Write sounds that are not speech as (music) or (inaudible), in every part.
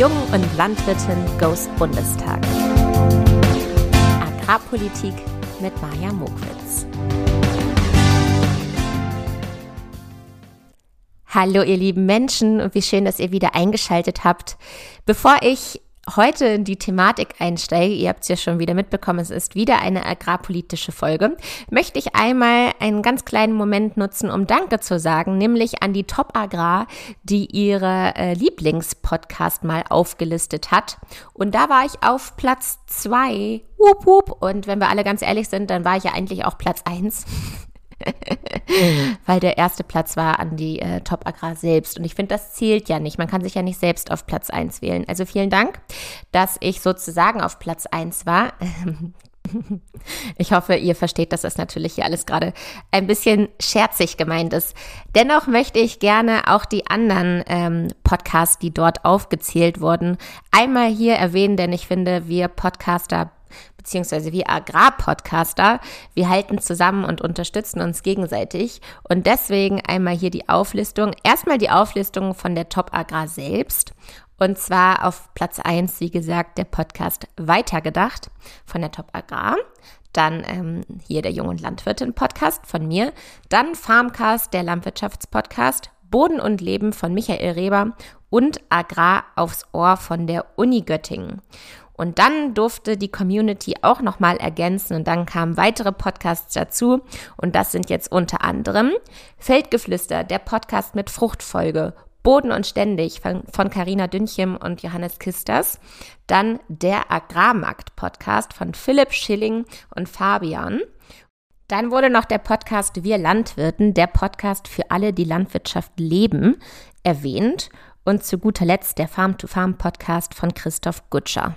Jung und Landwirtin Goes Bundestag. Agrarpolitik mit Maja Mokwitz. Hallo ihr lieben Menschen und wie schön, dass ihr wieder eingeschaltet habt. Bevor ich heute in die Thematik einsteige, ihr habt es ja schon wieder mitbekommen, es ist wieder eine agrarpolitische Folge, möchte ich einmal einen ganz kleinen Moment nutzen, um Danke zu sagen, nämlich an die Top Agrar, die ihre äh, Lieblingspodcast mal aufgelistet hat. Und da war ich auf Platz zwei. Wup, wup. Und wenn wir alle ganz ehrlich sind, dann war ich ja eigentlich auch Platz eins. (laughs) Weil der erste Platz war an die äh, Top Agrar selbst. Und ich finde, das zählt ja nicht. Man kann sich ja nicht selbst auf Platz 1 wählen. Also vielen Dank, dass ich sozusagen auf Platz 1 war. (laughs) Ich hoffe, ihr versteht, dass das natürlich hier alles gerade ein bisschen scherzig gemeint ist. Dennoch möchte ich gerne auch die anderen ähm, Podcasts, die dort aufgezählt wurden, einmal hier erwähnen, denn ich finde, wir Podcaster beziehungsweise wir Agrarpodcaster, wir halten zusammen und unterstützen uns gegenseitig. Und deswegen einmal hier die Auflistung. Erstmal die Auflistung von der Top Agrar selbst. Und zwar auf Platz 1, wie gesagt, der Podcast Weitergedacht von der Top Agrar. Dann ähm, hier der Jung und Landwirtin Podcast von mir. Dann Farmcast, der Landwirtschaftspodcast. Boden und Leben von Michael Reber und Agrar aufs Ohr von der Uni Göttingen. Und dann durfte die Community auch nochmal ergänzen und dann kamen weitere Podcasts dazu. Und das sind jetzt unter anderem Feldgeflüster, der Podcast mit Fruchtfolge, Boden und Ständig von Carina Dünchem und Johannes Kisters. Dann der Agrarmarkt-Podcast von Philipp Schilling und Fabian. Dann wurde noch der Podcast Wir Landwirten, der Podcast für alle, die Landwirtschaft leben, erwähnt. Und zu guter Letzt der Farm-to-Farm-Podcast von Christoph Gutscher.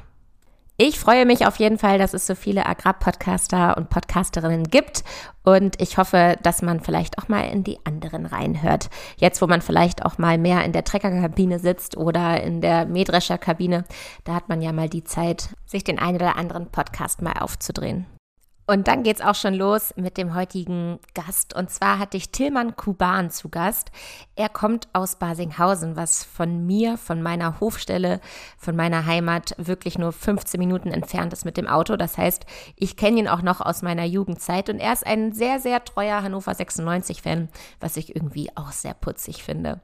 Ich freue mich auf jeden Fall, dass es so viele Agrarpodcaster und Podcasterinnen gibt und ich hoffe, dass man vielleicht auch mal in die anderen reinhört. Jetzt, wo man vielleicht auch mal mehr in der Treckerkabine sitzt oder in der Mähdrescherkabine, da hat man ja mal die Zeit, sich den einen oder anderen Podcast mal aufzudrehen. Und dann geht's auch schon los mit dem heutigen Gast. Und zwar hatte ich Tillmann Kuban zu Gast. Er kommt aus Basinghausen, was von mir, von meiner Hofstelle, von meiner Heimat wirklich nur 15 Minuten entfernt ist mit dem Auto. Das heißt, ich kenne ihn auch noch aus meiner Jugendzeit. Und er ist ein sehr, sehr treuer Hannover 96-Fan, was ich irgendwie auch sehr putzig finde.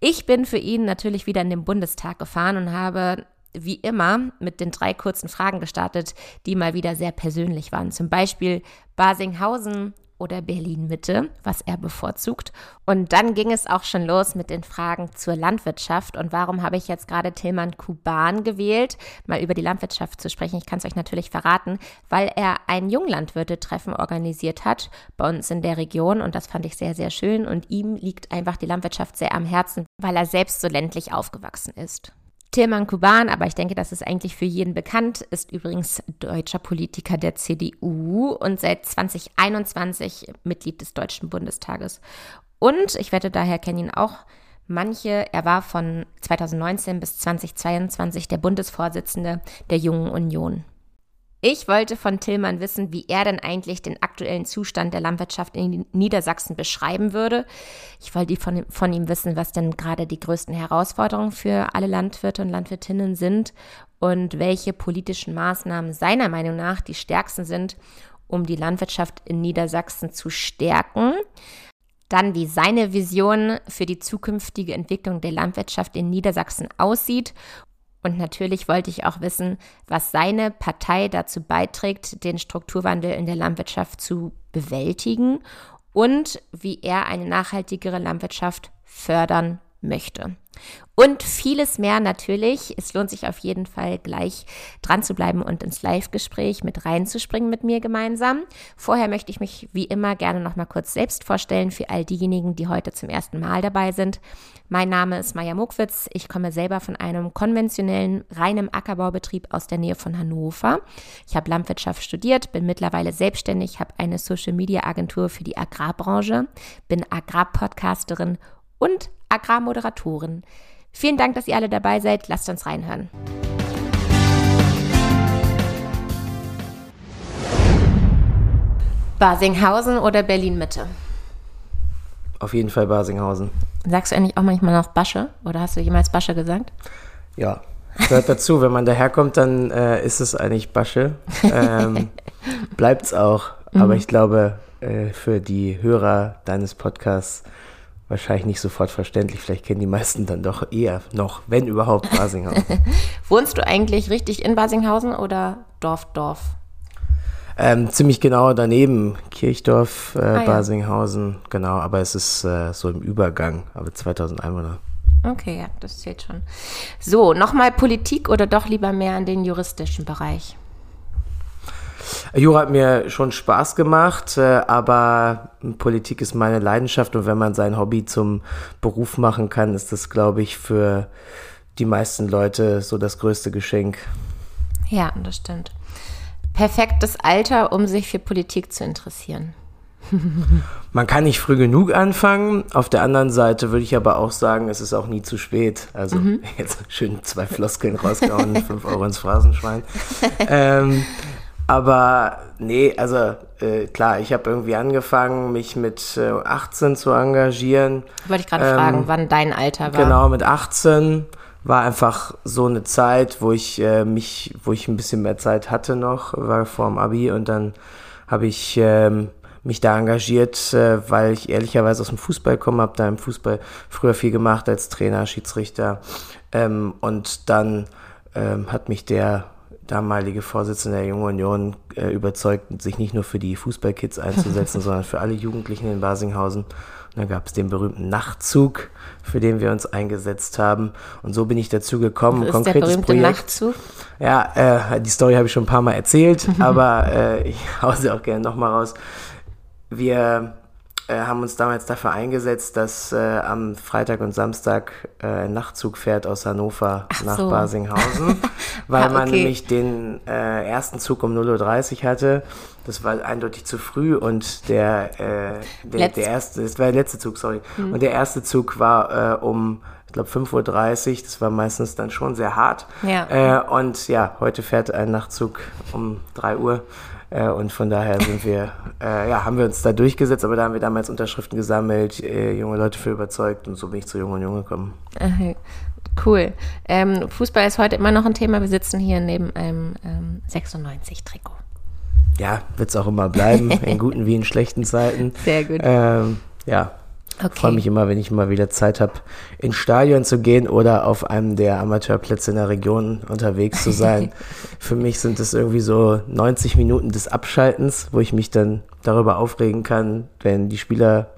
Ich bin für ihn natürlich wieder in den Bundestag gefahren und habe wie immer mit den drei kurzen Fragen gestartet, die mal wieder sehr persönlich waren. Zum Beispiel Basinghausen oder Berlin-Mitte, was er bevorzugt. Und dann ging es auch schon los mit den Fragen zur Landwirtschaft. Und warum habe ich jetzt gerade Tilman Kuban gewählt, mal über die Landwirtschaft zu sprechen? Ich kann es euch natürlich verraten, weil er ein Junglandwirte-Treffen organisiert hat bei uns in der Region. Und das fand ich sehr, sehr schön. Und ihm liegt einfach die Landwirtschaft sehr am Herzen, weil er selbst so ländlich aufgewachsen ist. Tilman Kuban, aber ich denke, das ist eigentlich für jeden bekannt, ist übrigens deutscher Politiker der CDU und seit 2021 Mitglied des Deutschen Bundestages. Und ich wette, daher kennen ihn auch manche. Er war von 2019 bis 2022 der Bundesvorsitzende der Jungen Union. Ich wollte von Tillmann wissen, wie er denn eigentlich den aktuellen Zustand der Landwirtschaft in Niedersachsen beschreiben würde. Ich wollte von, von ihm wissen, was denn gerade die größten Herausforderungen für alle Landwirte und Landwirtinnen sind und welche politischen Maßnahmen seiner Meinung nach die stärksten sind, um die Landwirtschaft in Niedersachsen zu stärken. Dann, wie seine Vision für die zukünftige Entwicklung der Landwirtschaft in Niedersachsen aussieht und natürlich wollte ich auch wissen, was seine Partei dazu beiträgt, den Strukturwandel in der Landwirtschaft zu bewältigen und wie er eine nachhaltigere Landwirtschaft fördern möchte. Und vieles mehr natürlich. Es lohnt sich auf jeden Fall gleich dran zu bleiben und ins Live-Gespräch mit reinzuspringen mit mir gemeinsam. Vorher möchte ich mich wie immer gerne noch mal kurz selbst vorstellen für all diejenigen, die heute zum ersten Mal dabei sind. Mein Name ist Maja Muckwitz. Ich komme selber von einem konventionellen, reinem Ackerbaubetrieb aus der Nähe von Hannover. Ich habe Landwirtschaft studiert, bin mittlerweile selbstständig, habe eine Social-Media-Agentur für die Agrarbranche, bin Agrarpodcasterin und Agrarmoderatorin. Vielen Dank, dass ihr alle dabei seid. Lasst uns reinhören. Basinghausen oder Berlin-Mitte? Auf jeden Fall Basinghausen. Sagst du eigentlich auch manchmal noch Basche? Oder hast du jemals Basche gesagt? Ja, gehört dazu. Wenn man daherkommt, dann äh, ist es eigentlich Basche. Ähm, (laughs) es auch. Aber mhm. ich glaube, äh, für die Hörer deines Podcasts wahrscheinlich nicht sofort verständlich. Vielleicht kennen die meisten dann doch eher noch, wenn überhaupt, Basinghausen. (laughs) Wohnst du eigentlich richtig in Basinghausen oder Dorf, Dorf? Ähm, ziemlich genau daneben, Kirchdorf, äh, ah, ja. Basinghausen, genau, aber es ist äh, so im Übergang, aber 2000 Einwohner. Okay, ja, das zählt schon. So, nochmal Politik oder doch lieber mehr an den juristischen Bereich? Jura hat mir schon Spaß gemacht, äh, aber Politik ist meine Leidenschaft und wenn man sein Hobby zum Beruf machen kann, ist das, glaube ich, für die meisten Leute so das größte Geschenk. Ja, das stimmt. Perfektes Alter, um sich für Politik zu interessieren. (laughs) Man kann nicht früh genug anfangen. Auf der anderen Seite würde ich aber auch sagen, es ist auch nie zu spät. Also mhm. (laughs) jetzt schön zwei Floskeln rausgehauen, fünf Euro ins Phrasenschwein. (laughs) ähm, aber nee, also äh, klar, ich habe irgendwie angefangen, mich mit äh, 18 zu engagieren. Wollte ich gerade ähm, fragen, wann dein Alter war. Genau, mit 18 war einfach so eine Zeit, wo ich äh, mich, wo ich ein bisschen mehr Zeit hatte noch, war vor dem Abi und dann habe ich ähm, mich da engagiert, äh, weil ich ehrlicherweise aus dem Fußball komme, habe da im Fußball früher viel gemacht als Trainer, Schiedsrichter ähm, und dann ähm, hat mich der damalige Vorsitzende der Jungen Union äh, überzeugt, sich nicht nur für die Fußballkids einzusetzen, (laughs) sondern für alle Jugendlichen in Basinghausen. Und dann gab es den berühmten Nachtzug, für den wir uns eingesetzt haben. Und so bin ich dazu gekommen. Was ist Konkretes der berühmte Projekt. Nachtzug? Ja, äh, die Story habe ich schon ein paar Mal erzählt, (laughs) aber äh, ich (laughs) hau sie auch gerne nochmal raus. Wir äh, haben uns damals dafür eingesetzt, dass äh, am Freitag und Samstag äh, ein Nachtzug fährt aus Hannover Ach nach so. Basinghausen, (laughs) weil ah, okay. man nämlich den äh, ersten Zug um 0.30 Uhr hatte. Das war eindeutig zu früh und der, äh, der, der erste, das war der letzte Zug, sorry. Hm. Und der erste Zug war äh, um ich glaube 5.30 Uhr, das war meistens dann schon sehr hart. Ja. Äh, und ja, heute fährt ein Nachtzug um 3 Uhr. Äh, und von daher sind wir, äh, ja, haben wir uns da durchgesetzt, aber da haben wir damals Unterschriften gesammelt, äh, junge Leute für überzeugt und so bin ich zu Jung und Jung gekommen. Okay. Cool. Ähm, Fußball ist heute immer noch ein Thema. Wir sitzen hier neben einem ähm, 96-Trikot. Ja, wird es auch immer bleiben, (laughs) in guten wie in schlechten Zeiten. Sehr gut. Ähm, ja, Okay. Ich freue mich immer, wenn ich mal wieder Zeit habe, ins Stadion zu gehen oder auf einem der Amateurplätze in der Region unterwegs zu sein. (laughs) Für mich sind es irgendwie so 90 Minuten des Abschaltens, wo ich mich dann darüber aufregen kann, wenn die Spieler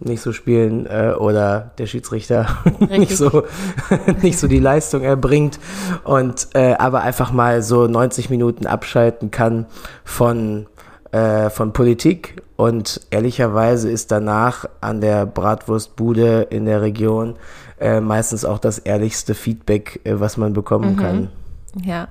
nicht so spielen äh, oder der Schiedsrichter (laughs) nicht so (laughs) nicht so die Leistung erbringt und äh, aber einfach mal so 90 Minuten abschalten kann von äh, von Politik und ehrlicherweise ist danach an der Bratwurstbude in der Region äh, meistens auch das ehrlichste Feedback, äh, was man bekommen mhm. kann. Ja.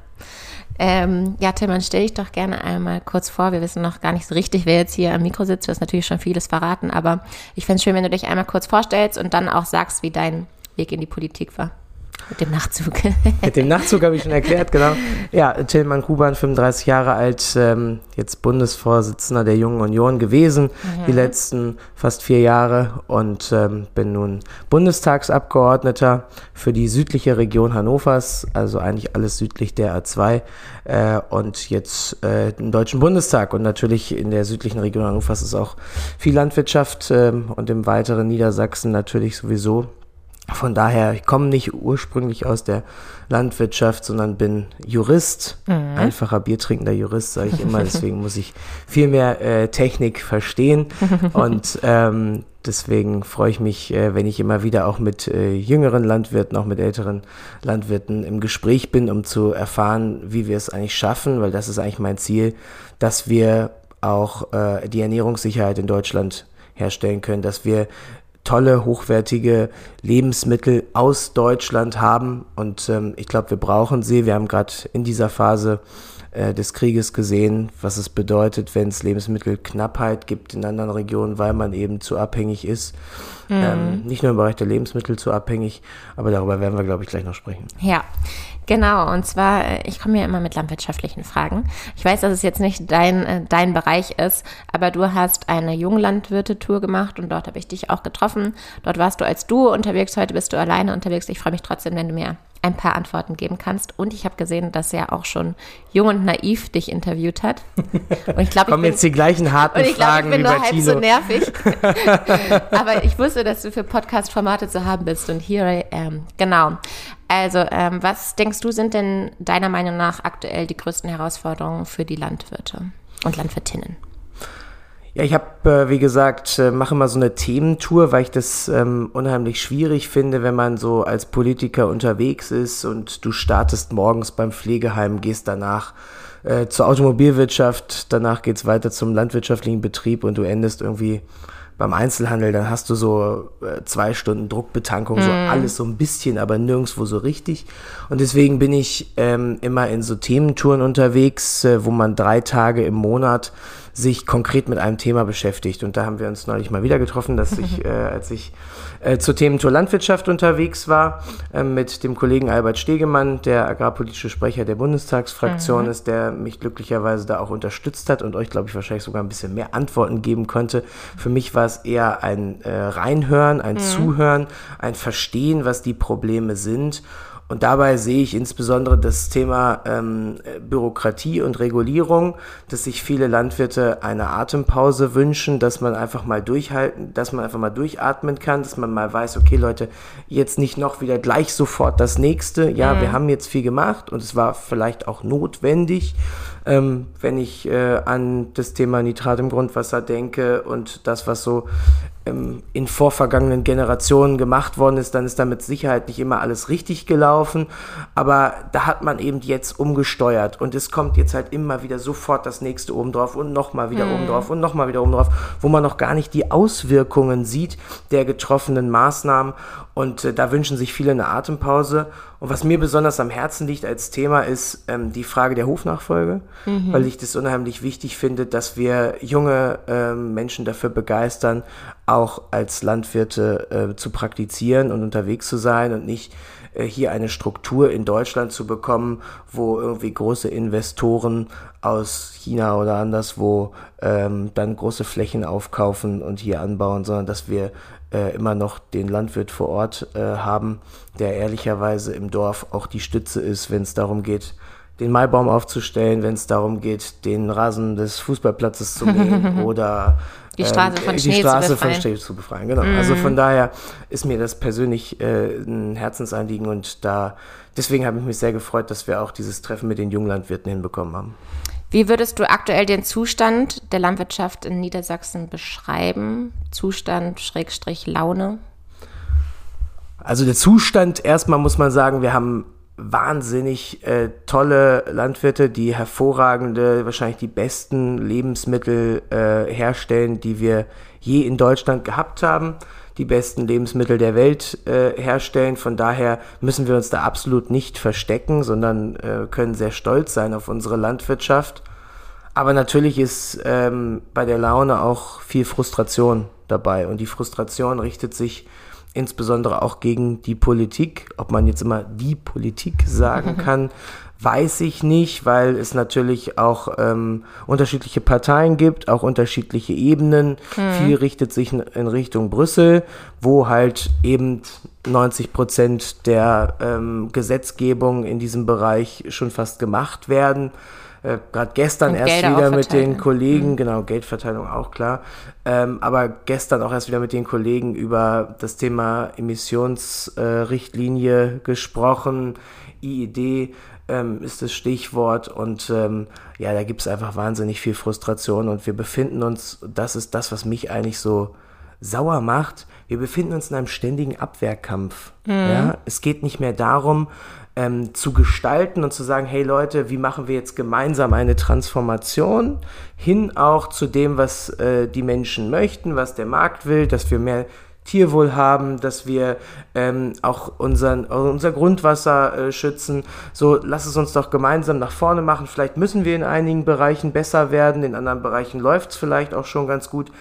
Ähm, ja, Tillmann, stell dich doch gerne einmal kurz vor. Wir wissen noch gar nicht so richtig, wer jetzt hier am Mikro sitzt. Du hast natürlich schon vieles verraten, aber ich fände es schön, wenn du dich einmal kurz vorstellst und dann auch sagst, wie dein Weg in die Politik war. Mit dem Nachtzug. (laughs) Mit dem Nachtzug habe ich schon erklärt, genau. Ja, Tillmann Kuban, 35 Jahre alt, ähm, jetzt Bundesvorsitzender der Jungen Union gewesen, mhm. die letzten fast vier Jahre und ähm, bin nun Bundestagsabgeordneter für die südliche Region Hannovers, also eigentlich alles südlich der A2 äh, und jetzt äh, im Deutschen Bundestag. Und natürlich in der südlichen Region Hannovers ist auch viel Landwirtschaft ähm, und im weiteren Niedersachsen natürlich sowieso. Von daher, ich komme nicht ursprünglich aus der Landwirtschaft, sondern bin Jurist, mhm. einfacher biertrinkender Jurist, sage ich immer. Deswegen muss ich viel mehr äh, Technik verstehen. (laughs) Und ähm, deswegen freue ich mich, äh, wenn ich immer wieder auch mit äh, jüngeren Landwirten, auch mit älteren Landwirten im Gespräch bin, um zu erfahren, wie wir es eigentlich schaffen, weil das ist eigentlich mein Ziel, dass wir auch äh, die Ernährungssicherheit in Deutschland herstellen können, dass wir tolle, hochwertige Lebensmittel aus Deutschland haben. Und ähm, ich glaube, wir brauchen sie. Wir haben gerade in dieser Phase äh, des Krieges gesehen, was es bedeutet, wenn es Lebensmittelknappheit gibt in anderen Regionen, weil man eben zu abhängig ist. Mhm. Ähm, nicht nur im Bereich der Lebensmittel zu abhängig, aber darüber werden wir, glaube ich, gleich noch sprechen. Ja, Genau, und zwar, äh, ich komme ja immer mit landwirtschaftlichen Fragen. Ich weiß, dass es jetzt nicht dein, äh, dein Bereich ist, aber du hast eine Junglandwirte-Tour gemacht und dort habe ich dich auch getroffen. Dort warst du als du unterwegs, heute bist du alleine unterwegs. Ich freue mich trotzdem, wenn du mir ein paar Antworten geben kannst. Und ich habe gesehen, dass er auch schon Jung und Naiv dich interviewt hat. Und ich glaube, (laughs) kommen jetzt die gleichen harten und ich glaub, Fragen ich bin nur halb Tilo. so nervig. (laughs) Aber ich wusste, dass du für Podcast-Formate zu haben bist und here I am. Genau. Also, ähm, was denkst du, sind denn deiner Meinung nach aktuell die größten Herausforderungen für die Landwirte und Landwirtinnen? Ja, ich habe, äh, wie gesagt, äh, mache immer so eine Thementour, weil ich das ähm, unheimlich schwierig finde, wenn man so als Politiker unterwegs ist und du startest morgens beim Pflegeheim, gehst danach äh, zur Automobilwirtschaft, danach geht's weiter zum landwirtschaftlichen Betrieb und du endest irgendwie beim Einzelhandel, dann hast du so äh, zwei Stunden Druckbetankung, mm. so mhm. alles so ein bisschen, aber nirgendwo so richtig. Und deswegen bin ich ähm, immer in so Thementouren unterwegs, äh, wo man drei Tage im Monat sich konkret mit einem Thema beschäftigt. Und da haben wir uns neulich mal wieder getroffen, dass ich, (laughs) äh, als ich äh, zur Thementour Landwirtschaft unterwegs war, äh, mit dem Kollegen Albert Stegemann, der agrarpolitische Sprecher der Bundestagsfraktion mhm. ist, der mich glücklicherweise da auch unterstützt hat und euch, glaube ich, wahrscheinlich sogar ein bisschen mehr Antworten geben konnte. Für mich war es eher ein äh, Reinhören, ein mhm. Zuhören, ein Verstehen, was die Probleme sind und dabei sehe ich insbesondere das Thema ähm, Bürokratie und Regulierung, dass sich viele Landwirte eine Atempause wünschen, dass man einfach mal durchhalten, dass man einfach mal durchatmen kann, dass man mal weiß, okay Leute, jetzt nicht noch wieder gleich sofort das nächste. Ja, mhm. wir haben jetzt viel gemacht und es war vielleicht auch notwendig. Ähm, wenn ich äh, an das Thema Nitrat im Grundwasser denke und das, was so ähm, in vorvergangenen Generationen gemacht worden ist, dann ist da mit Sicherheit nicht immer alles richtig gelaufen. Aber da hat man eben jetzt umgesteuert und es kommt jetzt halt immer wieder sofort das nächste oben drauf und nochmal wieder mhm. oben drauf und nochmal wieder oben drauf, wo man noch gar nicht die Auswirkungen sieht der getroffenen Maßnahmen. Und äh, da wünschen sich viele eine Atempause. Und was mir besonders am Herzen liegt als Thema ist ähm, die Frage der Hofnachfolge, mhm. weil ich das unheimlich wichtig finde, dass wir junge ähm, Menschen dafür begeistern, auch als Landwirte äh, zu praktizieren und unterwegs zu sein und nicht äh, hier eine Struktur in Deutschland zu bekommen, wo irgendwie große Investoren aus China oder anderswo ähm, dann große Flächen aufkaufen und hier anbauen, sondern dass wir äh, immer noch den Landwirt vor Ort äh, haben, der ehrlicherweise im Dorf auch die Stütze ist, wenn es darum geht, den Maibaum aufzustellen, wenn es darum geht, den Rasen des Fußballplatzes zu mähen (laughs) oder die Straße von, ähm, Schnee, die Straße zu von Schnee zu befreien. Genau. Mm. Also von daher ist mir das persönlich äh, ein Herzensanliegen und da deswegen habe ich mich sehr gefreut, dass wir auch dieses Treffen mit den Junglandwirten hinbekommen haben. Wie würdest du aktuell den Zustand der Landwirtschaft in Niedersachsen beschreiben? Zustand, Schrägstrich, Laune? Also der Zustand, erstmal muss man sagen, wir haben wahnsinnig äh, tolle Landwirte, die hervorragende, wahrscheinlich die besten Lebensmittel äh, herstellen, die wir je in Deutschland gehabt haben, die besten Lebensmittel der Welt äh, herstellen. Von daher müssen wir uns da absolut nicht verstecken, sondern äh, können sehr stolz sein auf unsere Landwirtschaft. Aber natürlich ist ähm, bei der Laune auch viel Frustration dabei und die Frustration richtet sich insbesondere auch gegen die Politik. Ob man jetzt immer die Politik sagen kann, weiß ich nicht, weil es natürlich auch ähm, unterschiedliche Parteien gibt, auch unterschiedliche Ebenen. Mhm. Viel richtet sich in Richtung Brüssel, wo halt eben 90 Prozent der ähm, Gesetzgebung in diesem Bereich schon fast gemacht werden äh, gerade gestern Und erst Gelder wieder mit den Kollegen, mhm. genau, Geldverteilung auch klar, ähm, aber gestern auch erst wieder mit den Kollegen über das Thema Emissionsrichtlinie äh, gesprochen. IID ähm, ist das Stichwort und ähm, ja, da gibt es einfach wahnsinnig viel Frustration und wir befinden uns, das ist das, was mich eigentlich so sauer macht, wir befinden uns in einem ständigen Abwehrkampf. Mhm. Ja? Es geht nicht mehr darum, ähm, zu gestalten und zu sagen, hey Leute, wie machen wir jetzt gemeinsam eine Transformation hin auch zu dem, was äh, die Menschen möchten, was der Markt will, dass wir mehr Tierwohl haben, dass wir ähm, auch unseren, unser Grundwasser äh, schützen. So, lass es uns doch gemeinsam nach vorne machen. Vielleicht müssen wir in einigen Bereichen besser werden, in anderen Bereichen läuft es vielleicht auch schon ganz gut.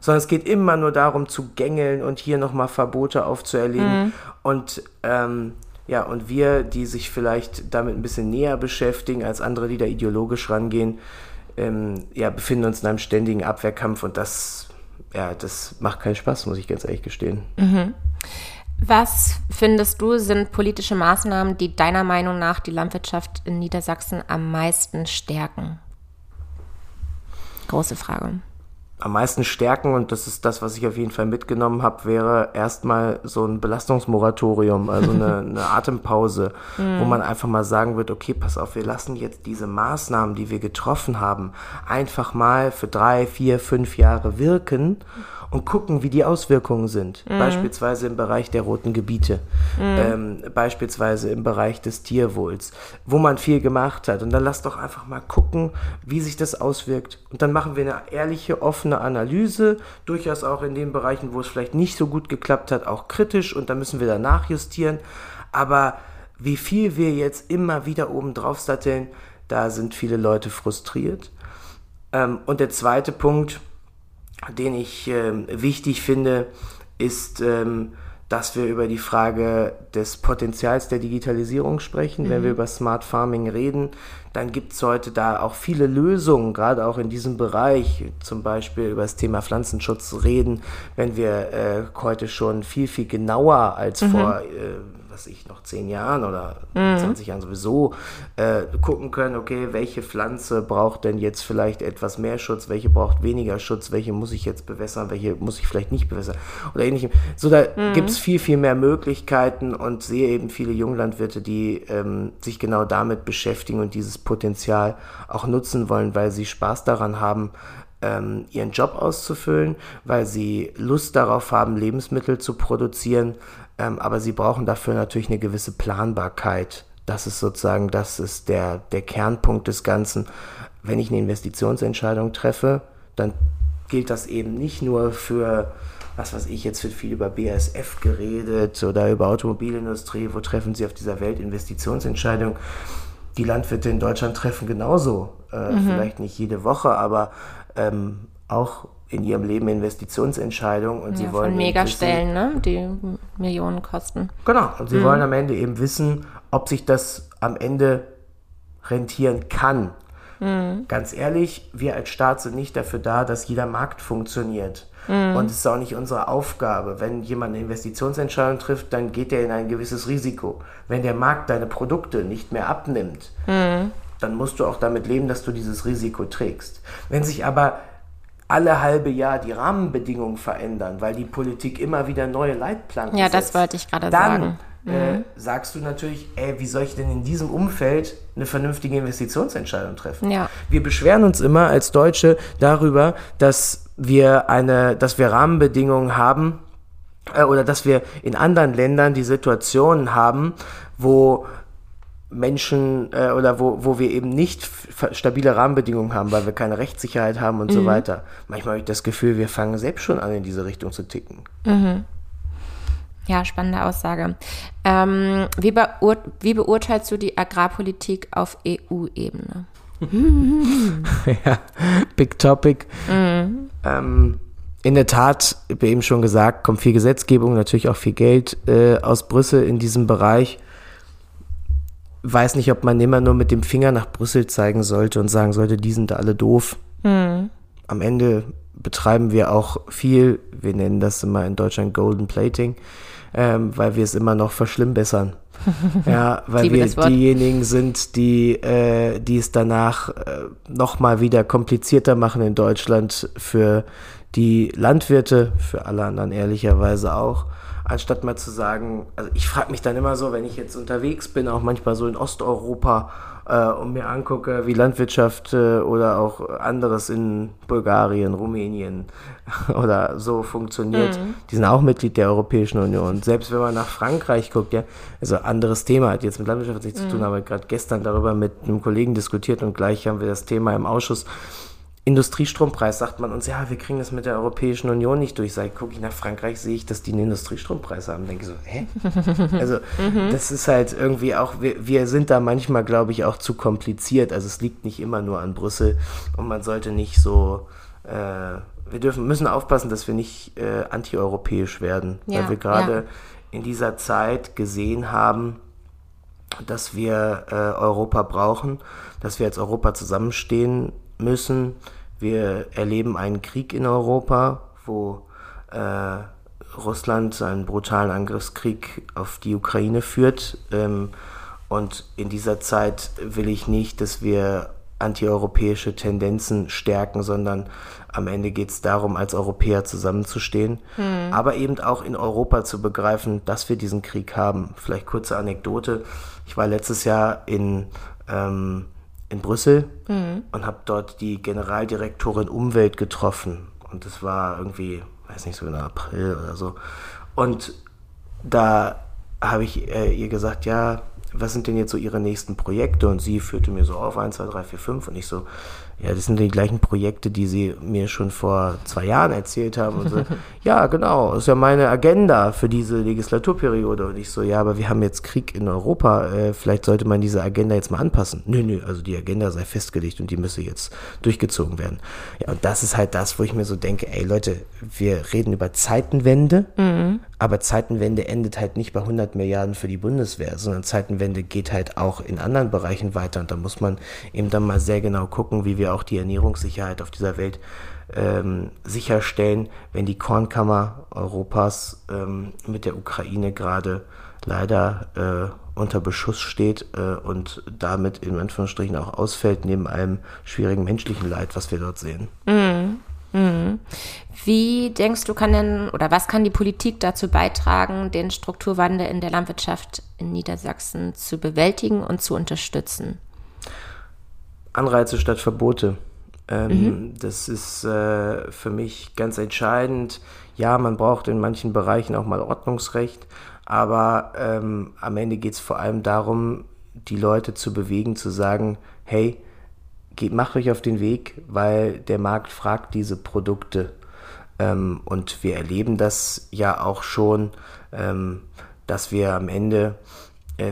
Sondern es geht immer nur darum zu gängeln und hier nochmal Verbote aufzuerlegen. Mhm. Und ähm, ja, und wir, die sich vielleicht damit ein bisschen näher beschäftigen als andere, die da ideologisch rangehen, ähm, ja, befinden uns in einem ständigen Abwehrkampf und das, ja, das macht keinen Spaß, muss ich ganz ehrlich gestehen. Mhm. Was findest du sind politische Maßnahmen, die deiner Meinung nach die Landwirtschaft in Niedersachsen am meisten stärken? Große Frage am meisten stärken, und das ist das, was ich auf jeden Fall mitgenommen habe, wäre erstmal so ein Belastungsmoratorium, also eine, (laughs) eine Atempause, mhm. wo man einfach mal sagen wird, okay, pass auf, wir lassen jetzt diese Maßnahmen, die wir getroffen haben, einfach mal für drei, vier, fünf Jahre wirken und gucken, wie die Auswirkungen sind. Mhm. Beispielsweise im Bereich der roten Gebiete, mhm. ähm, beispielsweise im Bereich des Tierwohls, wo man viel gemacht hat. Und dann lass doch einfach mal gucken, wie sich das auswirkt. Und dann machen wir eine ehrliche, offene Analyse, durchaus auch in den Bereichen, wo es vielleicht nicht so gut geklappt hat, auch kritisch und dann müssen wir danach justieren. Aber wie viel wir jetzt immer wieder oben drauf satteln, da sind viele Leute frustriert. Ähm, und der zweite Punkt, den ich äh, wichtig finde, ist, ähm, dass wir über die Frage des Potenzials der Digitalisierung sprechen. Mhm. Wenn wir über Smart Farming reden, dann gibt es heute da auch viele Lösungen, gerade auch in diesem Bereich, zum Beispiel über das Thema Pflanzenschutz reden, wenn wir äh, heute schon viel, viel genauer als mhm. vor äh, was ich, noch zehn Jahren oder mhm. 20 Jahren sowieso äh, gucken können, okay, welche Pflanze braucht denn jetzt vielleicht etwas mehr Schutz, welche braucht weniger Schutz, welche muss ich jetzt bewässern, welche muss ich vielleicht nicht bewässern oder ähnlichem. So, da mhm. gibt es viel, viel mehr Möglichkeiten und sehe eben viele Junglandwirte, die ähm, sich genau damit beschäftigen und dieses Potenzial auch nutzen wollen, weil sie Spaß daran haben, ähm, ihren Job auszufüllen, weil sie Lust darauf haben, Lebensmittel zu produzieren, ähm, aber sie brauchen dafür natürlich eine gewisse Planbarkeit. Das ist sozusagen, das ist der, der Kernpunkt des Ganzen. Wenn ich eine Investitionsentscheidung treffe, dann gilt das eben nicht nur für, was weiß ich, jetzt wird viel über BASF geredet oder über Automobilindustrie, wo treffen Sie auf dieser Welt Investitionsentscheidungen? Die Landwirte in Deutschland treffen genauso, äh, mhm. vielleicht nicht jede Woche, aber ähm, auch in ihrem Leben Investitionsentscheidungen und ja, sie wollen. Von Megastellen, ne? die Millionen kosten. Genau, und sie mhm. wollen am Ende eben wissen, ob sich das am Ende rentieren kann. Mhm. Ganz ehrlich, wir als Staat sind nicht dafür da, dass jeder Markt funktioniert. Mhm. Und es ist auch nicht unsere Aufgabe. Wenn jemand eine Investitionsentscheidung trifft, dann geht er in ein gewisses Risiko. Wenn der Markt deine Produkte nicht mehr abnimmt, mhm. dann musst du auch damit leben, dass du dieses Risiko trägst. Wenn sich aber alle halbe Jahr die Rahmenbedingungen verändern, weil die Politik immer wieder neue Leitplanken Ja, setzt, das wollte ich gerade sagen. Dann äh, mhm. sagst du natürlich, ey, wie soll ich denn in diesem Umfeld eine vernünftige Investitionsentscheidung treffen? Ja. Wir beschweren uns immer als Deutsche darüber, dass wir eine, dass wir Rahmenbedingungen haben äh, oder dass wir in anderen Ländern die Situationen haben, wo Menschen äh, oder wo, wo wir eben nicht stabile Rahmenbedingungen haben, weil wir keine Rechtssicherheit haben und mhm. so weiter. Manchmal habe ich das Gefühl, wir fangen selbst schon an, in diese Richtung zu ticken. Mhm. Ja, spannende Aussage. Ähm, wie, beur wie beurteilst du die Agrarpolitik auf EU-Ebene? (laughs) ja, big topic. Mhm. Ähm, in der Tat, wie eben schon gesagt, kommt viel Gesetzgebung, natürlich auch viel Geld äh, aus Brüssel in diesem Bereich weiß nicht, ob man immer nur mit dem Finger nach Brüssel zeigen sollte und sagen sollte, die sind alle doof. Mhm. Am Ende betreiben wir auch viel, wir nennen das immer in Deutschland Golden Plating, ähm, weil wir es immer noch verschlimmbessern. (laughs) ja, weil wir diejenigen sind, die, äh, die es danach äh, nochmal wieder komplizierter machen in Deutschland für die Landwirte, für alle anderen ehrlicherweise auch anstatt mal zu sagen, also ich frage mich dann immer so, wenn ich jetzt unterwegs bin, auch manchmal so in Osteuropa äh, und mir angucke, wie Landwirtschaft äh, oder auch anderes in Bulgarien, Rumänien (laughs) oder so funktioniert. Mhm. Die sind auch Mitglied der Europäischen Union. Selbst wenn man nach Frankreich guckt, ja, also anderes Thema hat jetzt mit Landwirtschaft nichts mhm. zu tun, aber gerade gestern darüber mit einem Kollegen diskutiert und gleich haben wir das Thema im Ausschuss Industriestrompreis sagt man uns, ja, wir kriegen das mit der Europäischen Union nicht durch. Seit gucke ich nach Frankreich, sehe ich, dass die einen Industriestrompreis haben. Denke so, hä? (laughs) Also, mhm. das ist halt irgendwie auch, wir, wir sind da manchmal, glaube ich, auch zu kompliziert. Also, es liegt nicht immer nur an Brüssel und man sollte nicht so, äh, wir dürfen, müssen aufpassen, dass wir nicht äh, antieuropäisch werden, ja, weil wir gerade ja. in dieser Zeit gesehen haben, dass wir äh, Europa brauchen, dass wir als Europa zusammenstehen müssen. Wir erleben einen Krieg in Europa, wo äh, Russland einen brutalen Angriffskrieg auf die Ukraine führt. Ähm, und in dieser Zeit will ich nicht, dass wir antieuropäische Tendenzen stärken, sondern am Ende geht es darum, als Europäer zusammenzustehen, hm. aber eben auch in Europa zu begreifen, dass wir diesen Krieg haben. Vielleicht kurze Anekdote. Ich war letztes Jahr in, ähm, in Brüssel hm. und habe dort die Generaldirektorin Umwelt getroffen. Und es war irgendwie, weiß nicht, so in April oder so. Und da habe ich äh, ihr gesagt, ja, was sind denn jetzt so Ihre nächsten Projekte? Und sie führte mir so auf, 1, 2, 3, 4, 5. Und ich so, ja, das sind die gleichen Projekte, die Sie mir schon vor zwei Jahren erzählt haben. Und so, (laughs) ja, genau, das ist ja meine Agenda für diese Legislaturperiode. Und ich so, ja, aber wir haben jetzt Krieg in Europa, äh, vielleicht sollte man diese Agenda jetzt mal anpassen. Nö, nö, also die Agenda sei festgelegt und die müsse jetzt durchgezogen werden. Ja, und das ist halt das, wo ich mir so denke, ey Leute, wir reden über Zeitenwende, mhm. aber Zeitenwende endet halt nicht bei 100 Milliarden für die Bundeswehr, sondern Zeitenwende geht halt auch in anderen Bereichen weiter. Und da muss man eben dann mal sehr genau gucken, wie wir wir auch die Ernährungssicherheit auf dieser Welt ähm, sicherstellen, wenn die Kornkammer Europas ähm, mit der Ukraine gerade leider äh, unter Beschuss steht äh, und damit in Anführungsstrichen auch ausfällt, neben allem schwierigen menschlichen Leid, was wir dort sehen. Mhm. Mhm. Wie denkst du, kann denn oder was kann die Politik dazu beitragen, den Strukturwandel in der Landwirtschaft in Niedersachsen zu bewältigen und zu unterstützen? Anreize statt Verbote. Ähm, mhm. Das ist äh, für mich ganz entscheidend. Ja, man braucht in manchen Bereichen auch mal Ordnungsrecht, aber ähm, am Ende geht es vor allem darum, die Leute zu bewegen, zu sagen, hey, geht, macht euch auf den Weg, weil der Markt fragt diese Produkte. Ähm, und wir erleben das ja auch schon, ähm, dass wir am Ende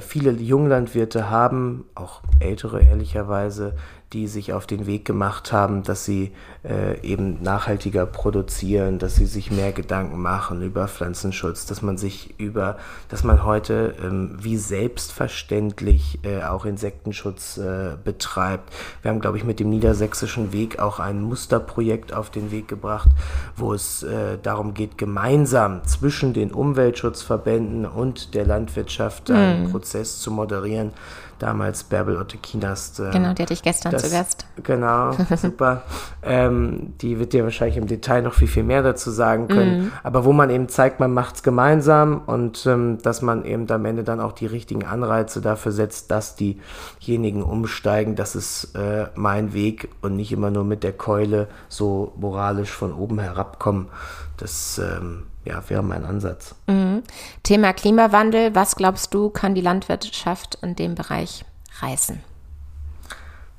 viele Junglandwirte haben, auch ältere ehrlicherweise, die sich auf den Weg gemacht haben, dass sie äh, eben nachhaltiger produzieren, dass sie sich mehr Gedanken machen über Pflanzenschutz, dass man sich über, dass man heute ähm, wie selbstverständlich äh, auch Insektenschutz äh, betreibt. Wir haben, glaube ich, mit dem niedersächsischen Weg auch ein Musterprojekt auf den Weg gebracht, wo es äh, darum geht, gemeinsam zwischen den Umweltschutzverbänden und der Landwirtschaft einen mhm. Prozess zu moderieren, damals Bärbel Ottekinas. Äh, genau, die hatte ich gestern das, zu Gast. Genau, (laughs) super. ähm, die wird dir wahrscheinlich im Detail noch viel, viel mehr dazu sagen können. Mhm. Aber wo man eben zeigt, man macht es gemeinsam und ähm, dass man eben am Ende dann auch die richtigen Anreize dafür setzt, dass diejenigen umsteigen, das ist äh, mein Weg und nicht immer nur mit der Keule so moralisch von oben herabkommen. Das ähm, ja, wäre mein Ansatz. Mhm. Thema Klimawandel. Was glaubst du, kann die Landwirtschaft in dem Bereich reißen?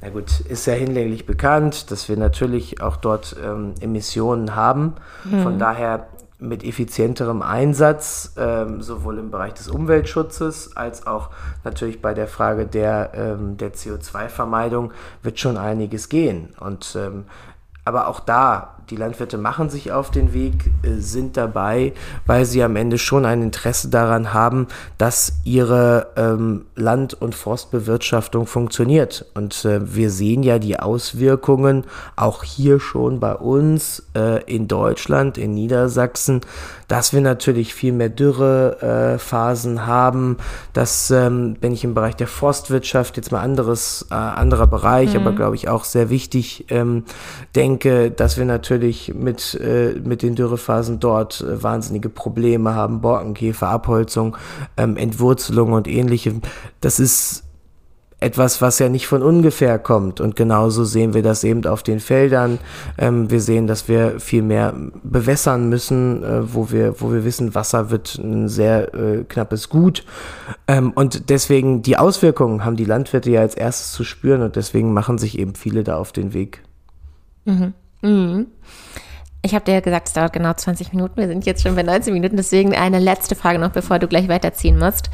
Na gut, ist ja hinlänglich bekannt, dass wir natürlich auch dort ähm, Emissionen haben. Mhm. Von daher mit effizienterem Einsatz, ähm, sowohl im Bereich des Umweltschutzes als auch natürlich bei der Frage der, ähm, der CO2-Vermeidung, wird schon einiges gehen. Und ähm, aber auch da die Landwirte machen sich auf den Weg, äh, sind dabei, weil sie am Ende schon ein Interesse daran haben, dass ihre ähm, Land- und Forstbewirtschaftung funktioniert. Und äh, wir sehen ja die Auswirkungen auch hier schon bei uns äh, in Deutschland, in Niedersachsen, dass wir natürlich viel mehr Dürrephasen äh, haben, dass, ähm, wenn ich im Bereich der Forstwirtschaft jetzt mal anderes, äh, anderer Bereich, mhm. aber glaube ich auch sehr wichtig ähm, denke, dass wir natürlich natürlich mit, äh, mit den Dürrephasen dort äh, wahnsinnige Probleme haben, Borkenkäfer, Abholzung, ähm, Entwurzelung und ähnlichem. Das ist etwas, was ja nicht von ungefähr kommt. Und genauso sehen wir das eben auf den Feldern. Ähm, wir sehen, dass wir viel mehr bewässern müssen, äh, wo, wir, wo wir wissen, Wasser wird ein sehr äh, knappes Gut. Ähm, und deswegen die Auswirkungen haben die Landwirte ja als erstes zu spüren und deswegen machen sich eben viele da auf den Weg. Mhm. Mhm. Ich habe dir ja gesagt, es dauert genau 20 Minuten. Wir sind jetzt schon bei 19 Minuten. Deswegen eine letzte Frage noch, bevor du gleich weiterziehen musst.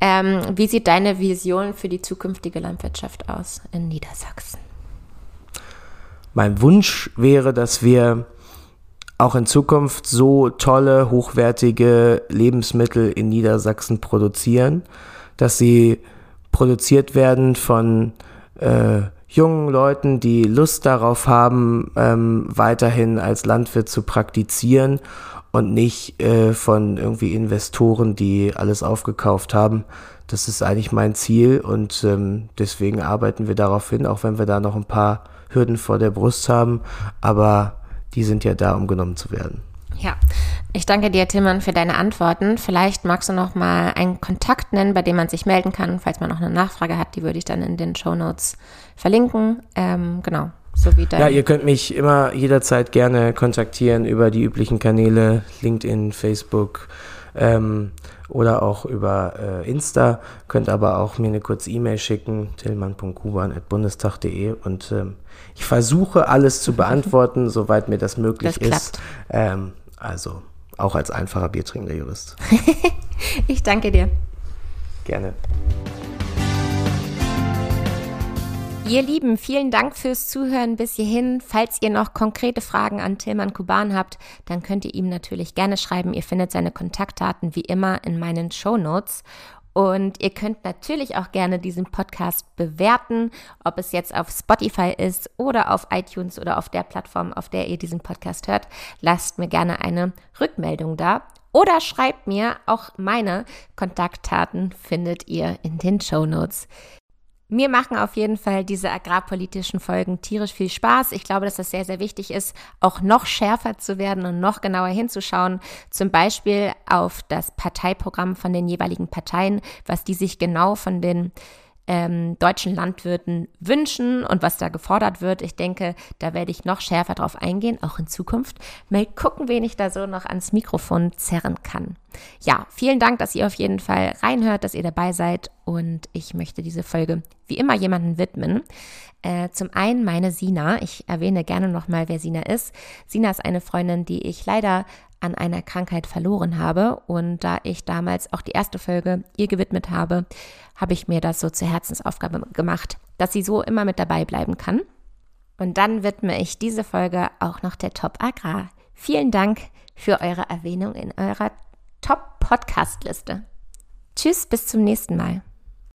Ähm, wie sieht deine Vision für die zukünftige Landwirtschaft aus in Niedersachsen? Mein Wunsch wäre, dass wir auch in Zukunft so tolle, hochwertige Lebensmittel in Niedersachsen produzieren, dass sie produziert werden von äh, jungen Leuten, die Lust darauf haben, ähm, weiterhin als Landwirt zu praktizieren und nicht äh, von irgendwie Investoren, die alles aufgekauft haben. Das ist eigentlich mein Ziel und ähm, deswegen arbeiten wir darauf hin, auch wenn wir da noch ein paar Hürden vor der Brust haben. Aber die sind ja da, um genommen zu werden. Ja, ich danke dir, Tillmann, für deine Antworten. Vielleicht magst du noch mal einen Kontakt nennen, bei dem man sich melden kann, falls man noch eine Nachfrage hat. Die würde ich dann in den Show Notes verlinken. Ähm, genau, so wie dein Ja, ihr könnt mich immer jederzeit gerne kontaktieren über die üblichen Kanäle, LinkedIn, Facebook ähm, oder auch über äh, Insta. Könnt aber auch mir eine kurze E-Mail schicken, tillmann.kuban.bundestag.de und ähm, ich versuche alles zu beantworten, soweit mir das möglich Das ist. Ähm, also auch als einfacher biertrinkender Jurist. (laughs) ich danke dir. Gerne. Ihr Lieben, vielen Dank fürs Zuhören bis hierhin. Falls ihr noch konkrete Fragen an Tilman Kuban habt, dann könnt ihr ihm natürlich gerne schreiben. Ihr findet seine Kontaktdaten wie immer in meinen Show Notes. Und ihr könnt natürlich auch gerne diesen Podcast bewerten, ob es jetzt auf Spotify ist oder auf iTunes oder auf der Plattform, auf der ihr diesen Podcast hört. Lasst mir gerne eine Rückmeldung da. Oder schreibt mir, auch meine Kontaktdaten findet ihr in den Show Notes. Mir machen auf jeden Fall diese agrarpolitischen Folgen tierisch viel Spaß. Ich glaube, dass das sehr, sehr wichtig ist, auch noch schärfer zu werden und noch genauer hinzuschauen. Zum Beispiel auf das Parteiprogramm von den jeweiligen Parteien, was die sich genau von den ähm, deutschen Landwirten wünschen und was da gefordert wird. Ich denke, da werde ich noch schärfer drauf eingehen, auch in Zukunft. Mal gucken, wen ich da so noch ans Mikrofon zerren kann. Ja, vielen Dank, dass ihr auf jeden Fall reinhört, dass ihr dabei seid und ich möchte diese Folge wie immer jemanden widmen. Äh, zum einen meine Sina. Ich erwähne gerne nochmal, wer Sina ist. Sina ist eine Freundin, die ich leider an einer Krankheit verloren habe. Und da ich damals auch die erste Folge ihr gewidmet habe, habe ich mir das so zur Herzensaufgabe gemacht, dass sie so immer mit dabei bleiben kann. Und dann widme ich diese Folge auch noch der Top Agrar. Vielen Dank für eure Erwähnung in eurer Top Podcast Liste. Tschüss, bis zum nächsten Mal.